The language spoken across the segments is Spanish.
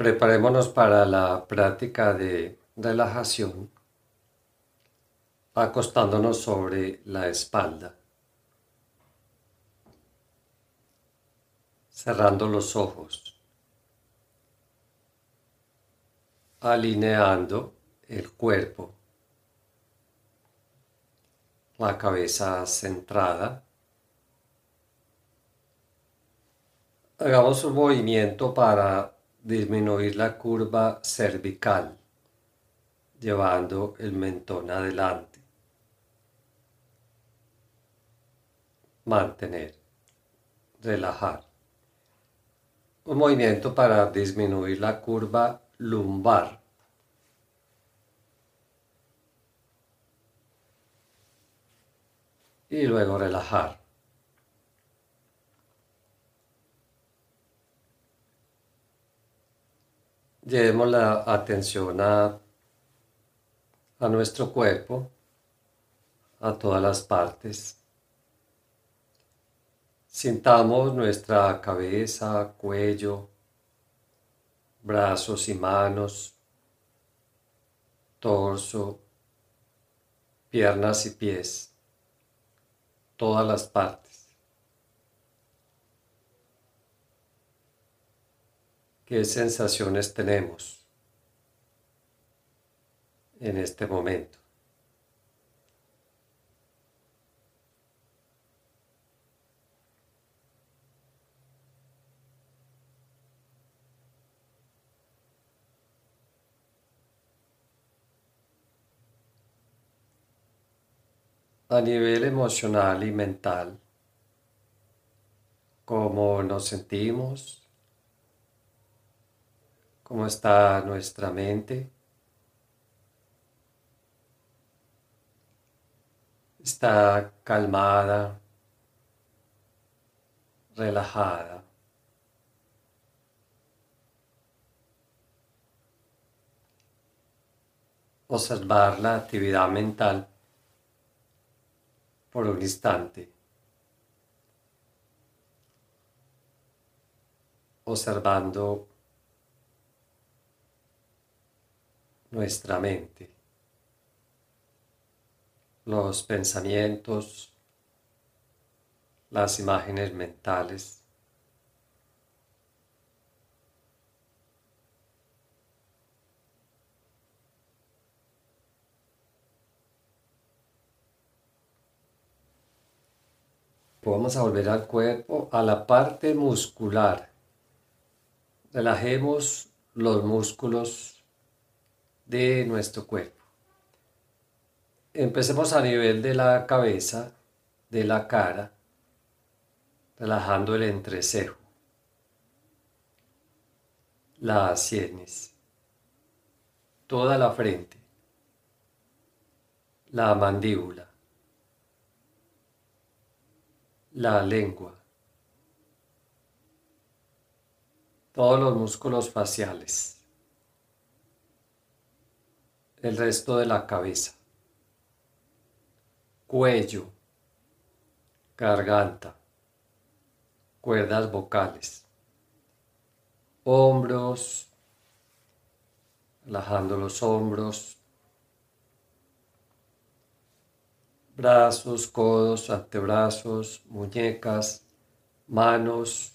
Preparémonos para la práctica de relajación acostándonos sobre la espalda, cerrando los ojos, alineando el cuerpo, la cabeza centrada. Hagamos un movimiento para disminuir la curva cervical, llevando el mentón adelante. Mantener, relajar. Un movimiento para disminuir la curva lumbar. Y luego relajar. Llevemos la atención a, a nuestro cuerpo, a todas las partes. Sintamos nuestra cabeza, cuello, brazos y manos, torso, piernas y pies, todas las partes. ¿Qué sensaciones tenemos en este momento? a nivel emocional y mental, cómo nos sentimos, cómo está nuestra mente. Está calmada, relajada. Observar la actividad mental por un instante. Observando nuestra mente, los pensamientos, las imágenes mentales. Vamos a volver al cuerpo, a la parte muscular. Relajemos los músculos de nuestro cuerpo. Empecemos a nivel de la cabeza, de la cara, relajando el entrecejo, las sienes, toda la frente, la mandíbula, la lengua, todos los músculos faciales el resto de la cabeza, cuello, garganta, cuerdas vocales, hombros, relajando los hombros, brazos, codos, antebrazos, muñecas, manos,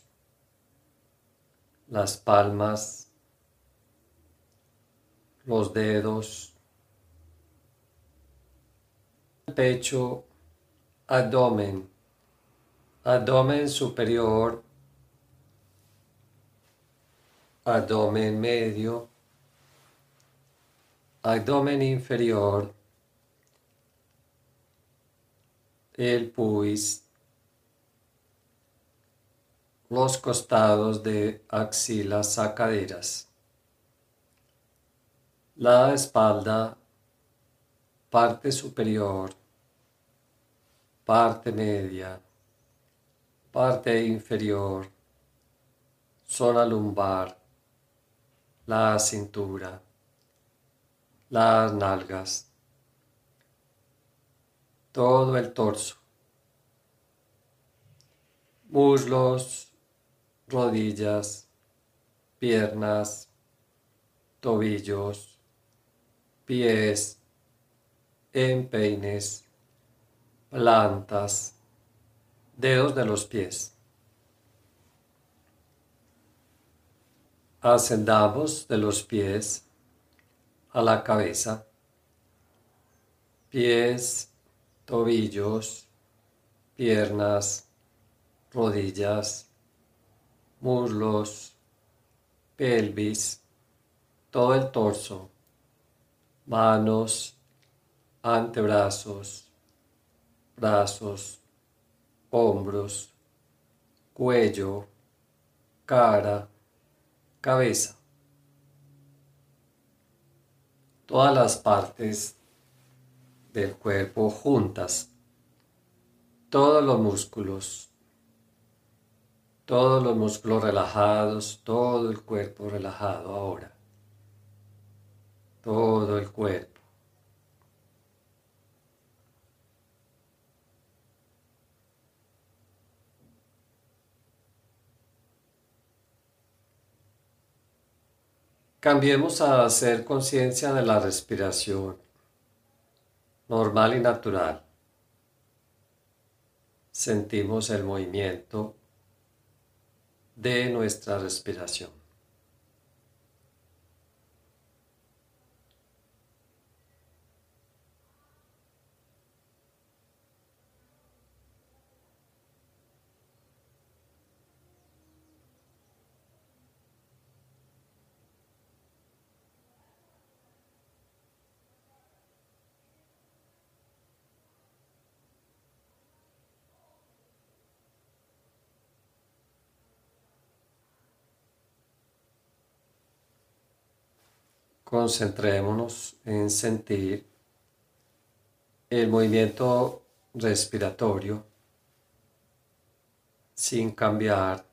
las palmas, los dedos, pecho, abdomen, abdomen superior, abdomen medio, abdomen inferior, el puis, los costados de axilas sacaderas, la espalda parte superior, parte media, parte inferior, zona lumbar, la cintura, las nalgas, todo el torso, muslos, rodillas, piernas, tobillos, pies, empeines, plantas, dedos de los pies. Ascendamos de los pies a la cabeza, pies, tobillos, piernas, rodillas, muslos, pelvis, todo el torso, manos, antebrazos, brazos, hombros, cuello, cara, cabeza. Todas las partes del cuerpo juntas, todos los músculos, todos los músculos relajados, todo el cuerpo relajado ahora, todo el cuerpo. Cambiemos a hacer conciencia de la respiración normal y natural. Sentimos el movimiento de nuestra respiración. Concentrémonos en sentir el movimiento respiratorio sin cambiar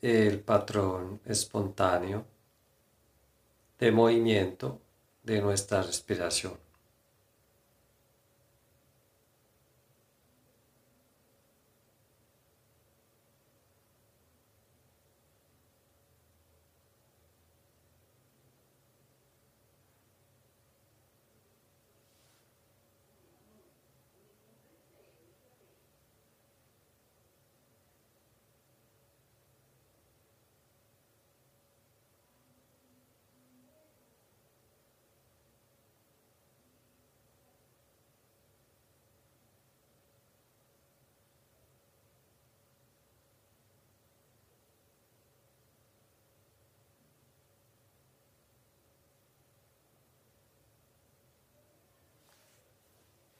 el patrón espontáneo de movimiento de nuestra respiración.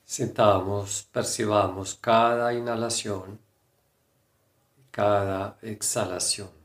Sintamos, percibamos cada inhalación, cada exhalación.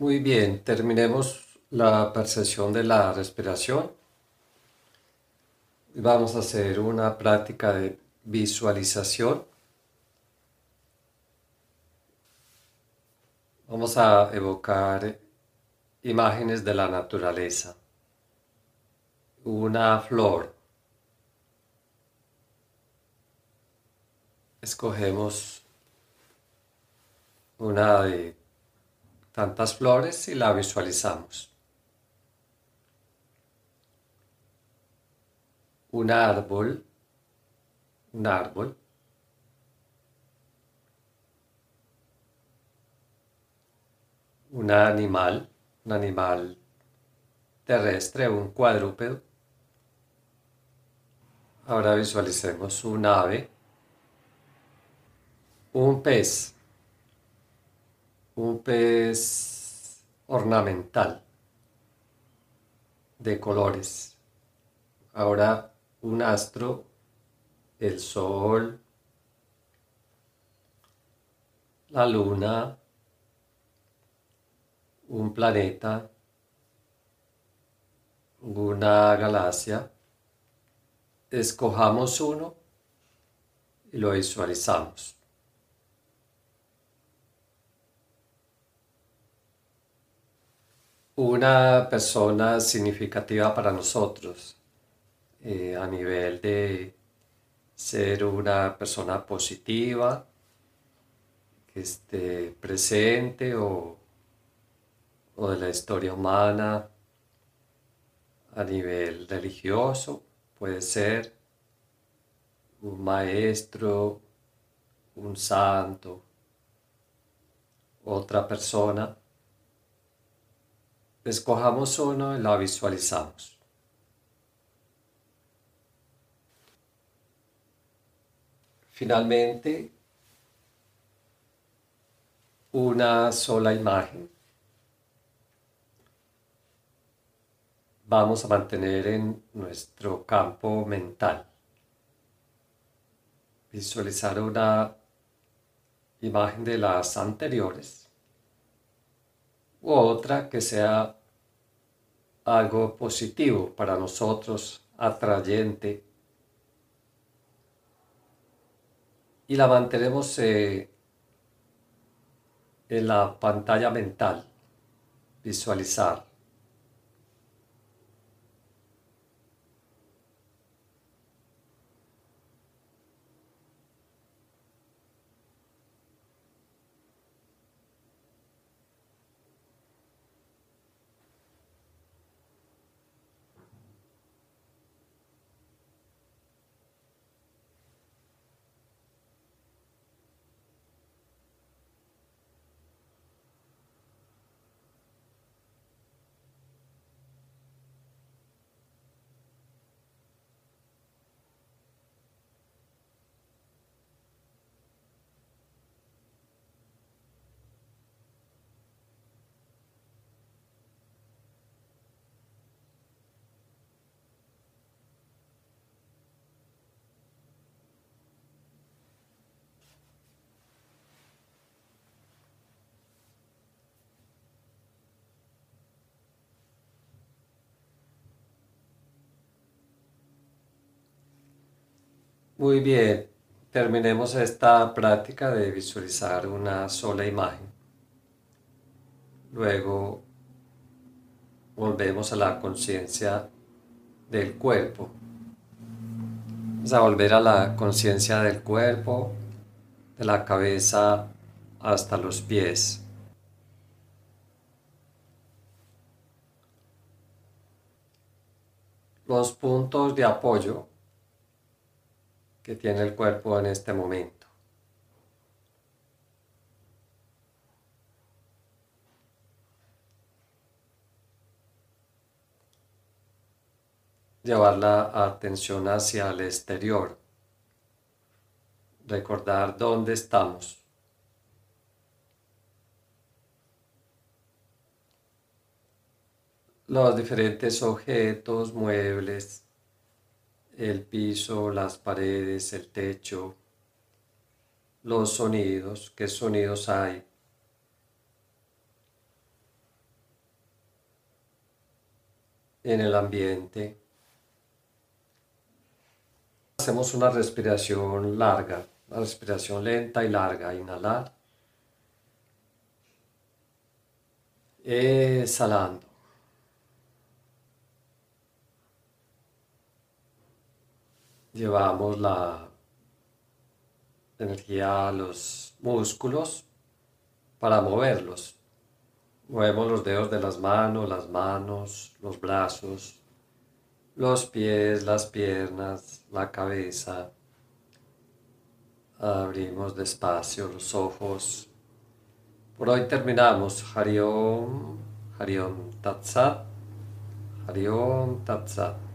Muy bien, terminemos la percepción de la respiración. Vamos a hacer una práctica de visualización. Vamos a evocar imágenes de la naturaleza. Una flor. Escogemos una de tantas flores y la visualizamos. Un árbol, un árbol. un animal, un animal terrestre, un cuadrúpedo. Ahora visualicemos un ave, un pez, un pez ornamental de colores. Ahora un astro, el sol, la luna, un planeta, una galaxia, escojamos uno y lo visualizamos. Una persona significativa para nosotros eh, a nivel de ser una persona positiva, que esté presente o o de la historia humana a nivel religioso, puede ser un maestro, un santo, otra persona. Escojamos uno y la visualizamos. Finalmente, una sola imagen vamos a mantener en nuestro campo mental. Visualizar una imagen de las anteriores u otra que sea algo positivo para nosotros, atrayente. Y la mantenemos eh, en la pantalla mental, visualizar. Muy bien, terminemos esta práctica de visualizar una sola imagen. Luego volvemos a la conciencia del cuerpo. Vamos a volver a la conciencia del cuerpo, de la cabeza hasta los pies. Los puntos de apoyo que tiene el cuerpo en este momento. Llevar la atención hacia el exterior. Recordar dónde estamos. Los diferentes objetos, muebles, el piso, las paredes, el techo, los sonidos, qué sonidos hay. en el ambiente. Hacemos una respiración larga, una respiración lenta y larga. Inhalar. Exhalando. Llevamos la energía a los músculos para moverlos. Movemos los dedos de las manos, las manos, los brazos, los pies, las piernas, la cabeza. Abrimos despacio los ojos. Por hoy terminamos. Hariom, Hariom Tatsat, Hariom Tatsat.